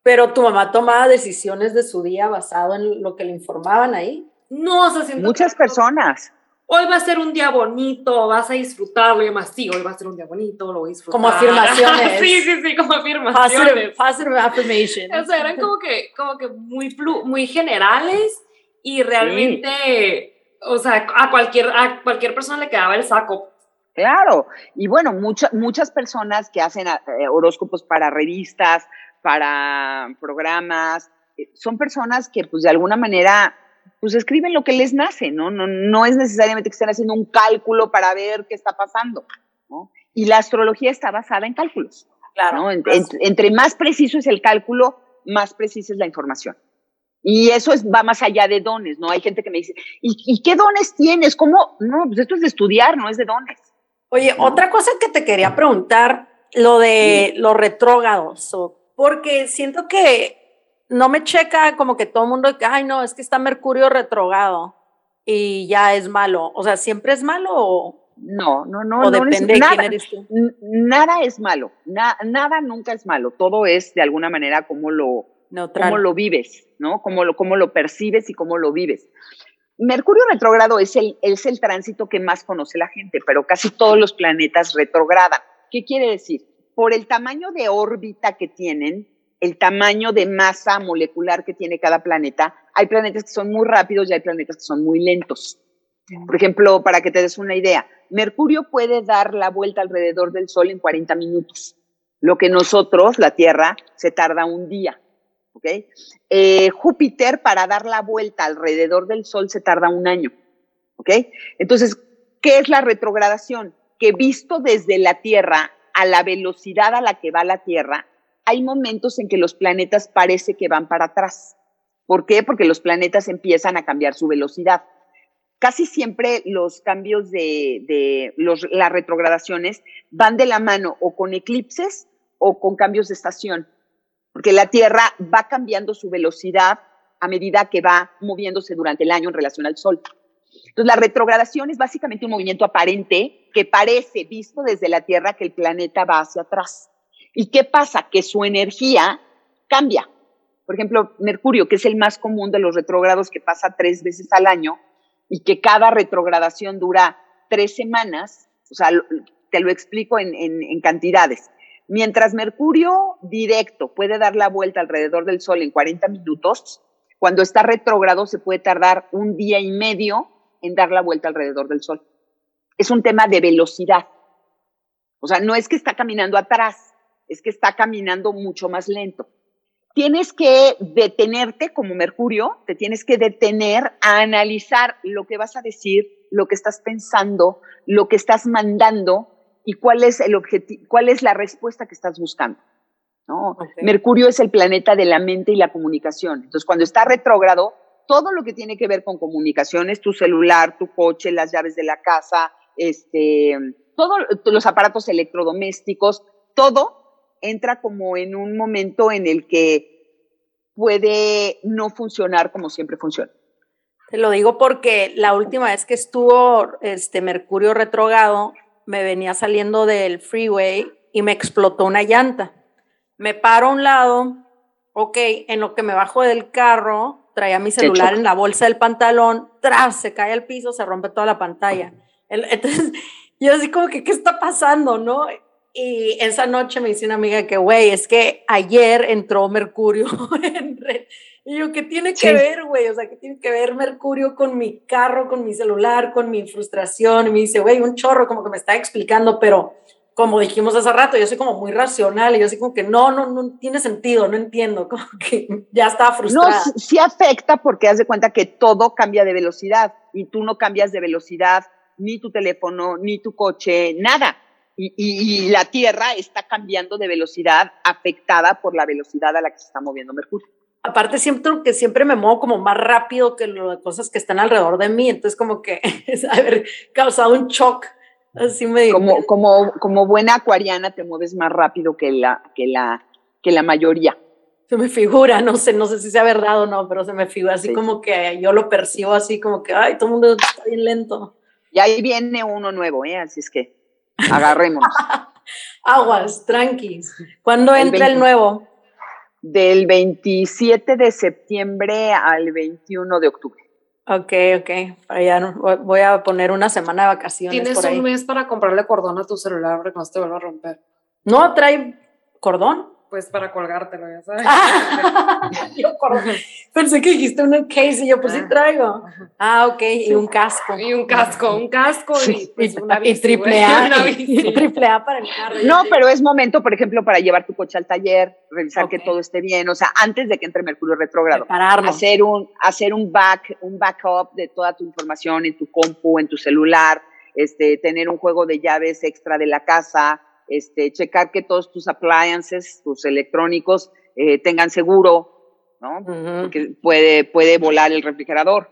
Pero tu mamá tomaba decisiones de su día basado en lo que le informaban ahí. No, o sea, Muchas personas. Hoy va a ser un día bonito, vas a disfrutarlo. Y más, sí, hoy va a ser un día bonito, lo voy a disfrutar. Como afirmaciones. sí, sí, sí, como afirmaciones. Positive, affirmations. O sea, eran como que, como que muy, muy generales y realmente, o sea, a cualquier, a cualquier persona le quedaba el saco. Claro, y bueno, muchas muchas personas que hacen eh, horóscopos para revistas, para programas, eh, son personas que pues de alguna manera pues escriben lo que les nace, ¿no? No, no es necesariamente que estén haciendo un cálculo para ver qué está pasando, ¿no? Y la astrología está basada en cálculos. Claro. entre más preciso es el cálculo, más precisa es la información. Y eso es, va más allá de dones, ¿no? Hay gente que me dice, ¿y, qué dones tienes? ¿Cómo? No, pues esto es de estudiar, no es de dones. Oye, otra cosa que te quería preguntar, lo de los retrógados, porque siento que no me checa como que todo el mundo, ay, no, es que está Mercurio retrogado y ya es malo. O sea, ¿siempre es malo o, no, no, no. O depende de nada, quién eres tú. Nada es malo, nada nunca es malo. Todo es de alguna manera como lo, cómo lo vives, ¿no? Cómo lo, cómo lo percibes y cómo lo vives. Mercurio retrógrado es el, es el tránsito que más conoce la gente, pero casi todos los planetas retrogradan. ¿Qué quiere decir? Por el tamaño de órbita que tienen, el tamaño de masa molecular que tiene cada planeta, hay planetas que son muy rápidos y hay planetas que son muy lentos. Por ejemplo, para que te des una idea, Mercurio puede dar la vuelta alrededor del Sol en 40 minutos, lo que nosotros, la Tierra, se tarda un día. Eh, Júpiter, para dar la vuelta alrededor del Sol, se tarda un año. Entonces, ¿qué es la retrogradación? Que visto desde la Tierra a la velocidad a la que va la Tierra, hay momentos en que los planetas parece que van para atrás. ¿Por qué? Porque los planetas empiezan a cambiar su velocidad casi siempre los cambios de, las retrogradaciones van de la mano o con eclipses o con cambios de estación, porque la Tierra va cambiando su velocidad a medida que va moviéndose durante el año en relación al Sol. Entonces, la retrogradación es básicamente un movimiento aparente que parece, visto desde la Tierra, que el planeta va hacia atrás. ¿Y qué pasa? Que su energía cambia. Por ejemplo, Mercurio, que es el más común de los retrógrados que pasa tres veces al año, y que cada retrogradación dura tres semanas, o sea, te lo explico en, cantidades. Mientras Mercurio directo puede dar la vuelta alrededor del Sol en 40 minutos, cuando está retrógrado se puede tardar un día y medio en dar la vuelta alrededor del Sol. Es un tema de velocidad. O sea, no es que está caminando atrás, es que está caminando mucho más lento tienes que detenerte como Mercurio, te tienes que detener a analizar lo que vas a decir, lo que estás pensando, lo que estás mandando y cuál es el objetivo, cuál es la respuesta que estás buscando. ¿no? Mercurio es el planeta de la mente y la comunicación. Entonces, cuando está retrógrado, todo lo que tiene que ver con comunicaciones, tu celular, tu coche, las llaves de la casa, este, todos los aparatos electrodomésticos, todo entra como en un momento en el que puede no funcionar como siempre funciona. Te lo digo porque la última vez que estuvo este Mercurio retrogado, me venía saliendo del freeway y me explotó una llanta. Me paro a un lado, ok, en lo que me bajo del carro, traía mi celular en la bolsa del pantalón, tras, se cae al piso, se rompe toda la pantalla. Entonces, yo así como que, ¿qué está pasando, no? Y esa noche me dice una amiga que, güey, es que ayer entró Mercurio en red. Y yo, ¿qué tiene que ver, güey? O sea, ¿qué tiene que ver Mercurio con mi carro, con mi celular, con mi frustración? Y me dice, güey, un chorro, como que me está explicando, pero como dijimos hace rato, yo soy como muy racional y yo soy como que no, no, no tiene sentido, no entiendo, como que ya estaba frustrada. No, sí afecta porque haz de cuenta que todo cambia de velocidad y tú no cambias de velocidad ni tu teléfono, ni tu coche, nada y, la Tierra está cambiando de velocidad afectada por la velocidad a la que se está moviendo Mercurio. Aparte, siento que siempre me muevo como más rápido que las cosas que están alrededor de mí, entonces como que es haber causado un shock. Así me como, como, como buena acuariana te mueves más rápido que la, que la, que la mayoría. Se me figura, no sé, no sé si sea verdad o no, pero se me figura así como que yo lo percibo así como que, ay, todo el mundo está bien lento. Y ahí viene uno nuevo, ¿eh? Así es que Agarremos. Aguas, tranquis. ¿Cuándo entra el nuevo? Del 27 de septiembre al 21 de octubre. Ok, ok. voy a poner una semana de vacaciones. Tienes un mes para comprarle cordón a tu celular para que no se te vuelva a romper. No, trae cordón. Pues para colgártelo, ya sabes. yo Pensé que dijiste un case y yo pues sí ah, traigo. Ah, ok, y un casco. Y un casco, un casco y, pues, una y triple A. Y triple A para el carro. No, pero es momento, por ejemplo, para llevar tu coche al taller, revisar que todo esté bien, o sea, antes de que entre Mercurio retrógrado. Hacer un, hacer un back, un backup de toda tu información en tu compu, en tu celular, este, tener un juego de llaves extra de la casa, este, checar que todos tus appliances, tus electrónicos eh, tengan seguro, ¿no? Porque puede, puede volar el refrigerador.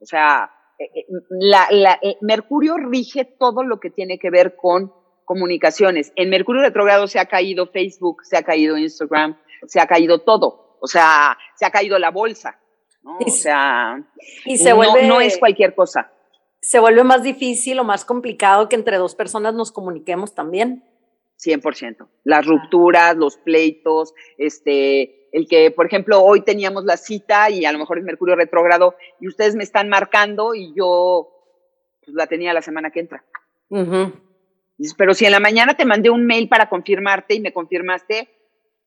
O sea, eh, eh, la, la, Mercurio rige todo lo que tiene que ver con comunicaciones. En Mercurio retrogrado se ha caído Facebook, se ha caído Instagram, se ha caído todo. O sea, se ha caído la bolsa. ¿no? O sea, y se vuelve, no es cualquier cosa. Se vuelve más difícil o más complicado que entre dos personas nos comuniquemos también. 100%. Las rupturas, los pleitos, este, el que, por ejemplo, hoy teníamos la cita y a lo mejor es Mercurio retrógrado y ustedes me están marcando y yo pues, la tenía la semana que entra. Pero si en la mañana te mandé un mail para confirmarte y me confirmaste,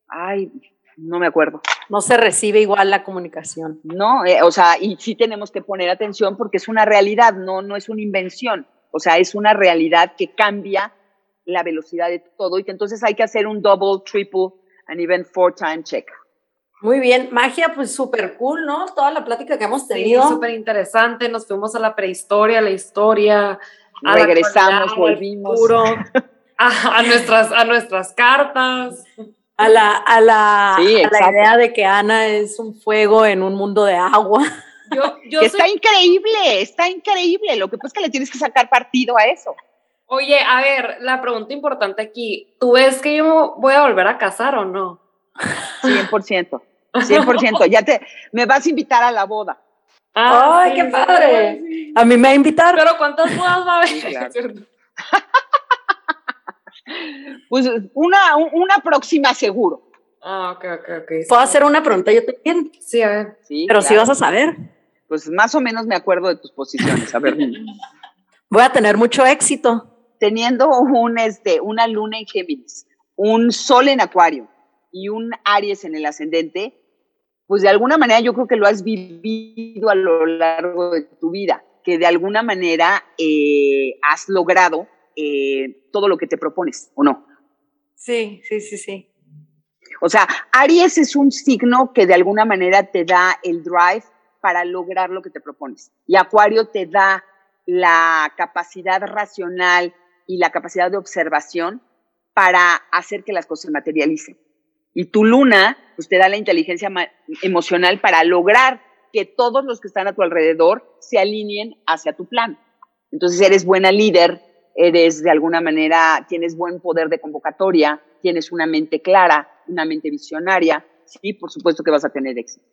ay, no me acuerdo. No se recibe igual la comunicación. No, eh, o sea, y sí tenemos que poner atención porque es una realidad, no, no es una invención. O sea, es una realidad que cambia la velocidad de todo y que entonces hay que hacer un double, triple, and even four time check. Muy bien, magia, pues súper cool, ¿no? Toda la plática que hemos tenido. Sí, súper interesante, nos fuimos a la prehistoria, a la historia. Regresamos, volvimos. a, nuestras, a nuestras cartas. A la, a, la, la idea de que Ana es un fuego en un mundo de agua. Yo, Está increíble, está increíble. Lo que pasa es que le tienes que sacar partido a eso. Oye, a ver, la pregunta importante aquí, ¿tú ves que yo voy a volver a casar o no? 100%, 100%. Ya te, me vas a invitar a la boda. ¡Ay, qué padre! A mí me va a invitar. Pero ¿cuántas bodas va a haber? pues una, una próxima seguro. Ah, ok, ok, ok. ¿Puedo hacer una pregunta yo también? Sí, a ver. Sí, Pero sí vas a saber. Pues más o menos me acuerdo de tus posiciones. A ver. Voy a tener mucho éxito. Teniendo un, este, una luna en Géminis, un sol en Acuario y un Aries en el ascendente, pues de alguna manera yo creo que lo has vivido a lo largo de tu vida, que de alguna manera eh, has logrado eh, todo lo que te propones, ¿o no? Sí, sí, sí, sí. O sea, Aries es un signo que de alguna manera te da el drive para lograr lo que te propones. Y Acuario te da la capacidad racional y la capacidad de observación para hacer que las cosas se materialicen. Y tu luna, pues te da la inteligencia emocional para lograr que todos los que están a tu alrededor se alineen hacia tu plan. Entonces eres buena líder, eres de alguna manera, tienes buen poder de convocatoria, tienes una mente clara, una mente visionaria, sí, por supuesto que vas a tener éxito.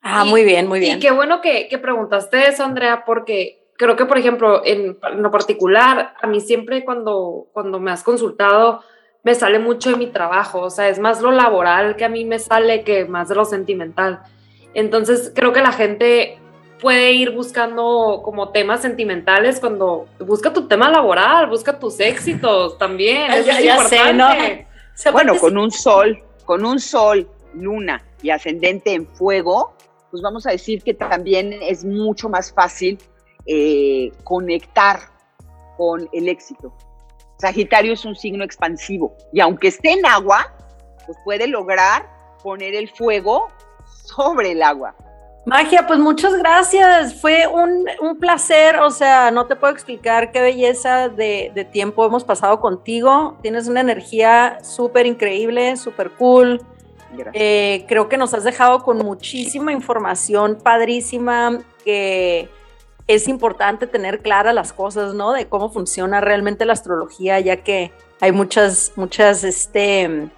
Ah, muy bien, muy bien. Y qué bueno que, que preguntaste eso, Andrea, porque creo que, por ejemplo, en, lo particular, a mí siempre cuando, cuando me has consultado, me sale mucho de mi trabajo, o sea, es más lo laboral que a mí me sale que más de lo sentimental. Entonces, creo que la gente puede ir buscando como temas sentimentales cuando busca tu tema laboral, busca tus éxitos también. es importante. Bueno, con un sol, con un sol, luna y ascendente en fuego, pues vamos a decir que también es mucho más fácil eh, conectar con el éxito. Sagitario es un signo expansivo y aunque esté en agua, pues puede lograr poner el fuego sobre el agua. Magia, pues muchas gracias. Fue un, placer, o sea, no te puedo explicar qué belleza de, tiempo hemos pasado contigo. Tienes una energía súper increíble, súper cool. Eh, creo que nos has dejado con muchísima información padrísima que es importante tener claras las cosas, ¿no? De cómo funciona realmente la astrología, ya que hay muchas, muchas, este,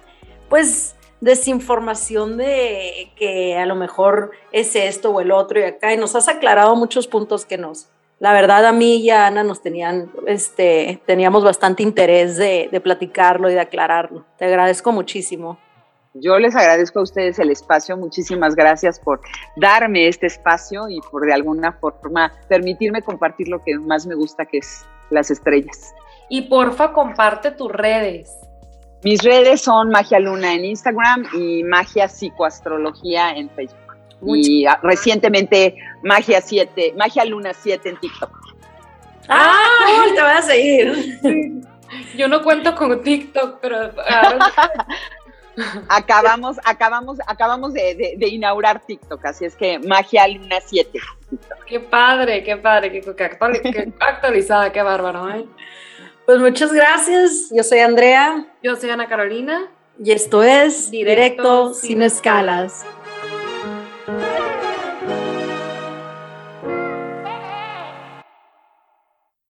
pues, desinformación de que a lo mejor es esto o el otro y acá, y nos has aclarado muchos puntos que nos, la verdad a mí y a Ana nos tenían, este, teníamos bastante interés de, de platicarlo y de aclararlo. Te agradezco muchísimo. Yo les agradezco a ustedes el espacio, muchísimas gracias por darme este espacio y por de alguna forma permitirme compartir lo que más me gusta, que es las estrellas. Y porfa, comparte tus redes. Mis redes son Magia Luna en Instagram y Magia Psicoastrología en Facebook. y ah, recientemente Magia 7, Magia Luna 7 en TikTok. ¡Ah! te voy a seguir. Yo no cuento con TikTok, pero acabamos, acabamos, acabamos de, inaugurar TikTok, así es que Magia Luna 7. Qué padre, qué padre, qué, actualizada, qué bárbaro, ¿eh? Pues muchas gracias. Yo soy Andrea. Yo soy Ana Carolina. Y esto es Directo, sin, escalas.